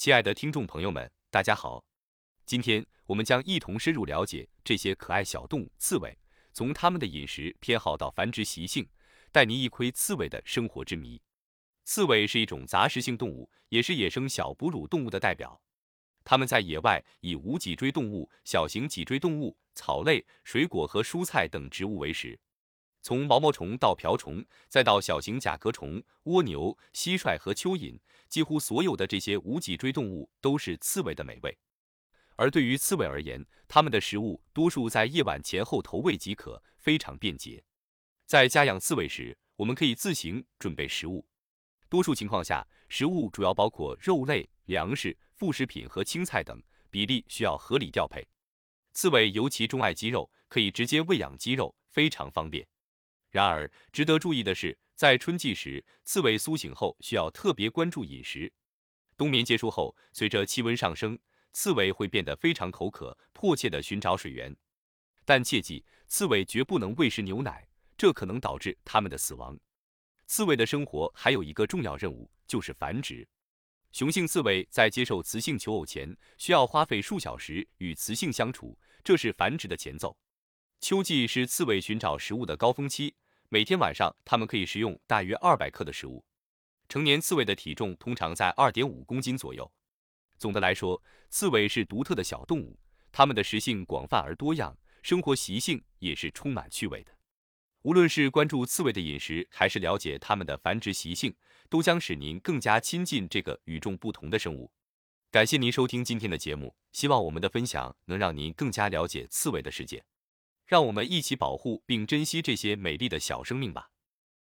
亲爱的听众朋友们，大家好，今天我们将一同深入了解这些可爱小动物——刺猬，从它们的饮食偏好到繁殖习性，带您一窥刺猬的生活之谜。刺猬是一种杂食性动物，也是野生小哺乳动物的代表。它们在野外以无脊椎动物、小型脊椎动物、草类、水果和蔬菜等植物为食。从毛毛虫到瓢虫，再到小型甲壳虫、蜗牛、蟋蟀和蚯蚓，几乎所有的这些无脊椎动物都是刺猬的美味。而对于刺猬而言，它们的食物多数在夜晚前后投喂即可，非常便捷。在家养刺猬时，我们可以自行准备食物。多数情况下，食物主要包括肉类、粮食、副食品和青菜等，比例需要合理调配。刺猬尤其钟爱鸡肉，可以直接喂养鸡肉，非常方便。然而，值得注意的是，在春季时，刺猬苏醒后需要特别关注饮食。冬眠结束后，随着气温上升，刺猬会变得非常口渴，迫切地寻找水源。但切记，刺猬绝不能喂食牛奶，这可能导致它们的死亡。刺猬的生活还有一个重要任务，就是繁殖。雄性刺猬在接受雌性求偶前，需要花费数小时与雌性相处，这是繁殖的前奏。秋季是刺猬寻找食物的高峰期，每天晚上它们可以食用大约二百克的食物。成年刺猬的体重通常在二点五公斤左右。总的来说，刺猬是独特的小动物，它们的食性广泛而多样，生活习性也是充满趣味的。无论是关注刺猬的饮食，还是了解它们的繁殖习性，都将使您更加亲近这个与众不同的生物。感谢您收听今天的节目，希望我们的分享能让您更加了解刺猬的世界。让我们一起保护并珍惜这些美丽的小生命吧。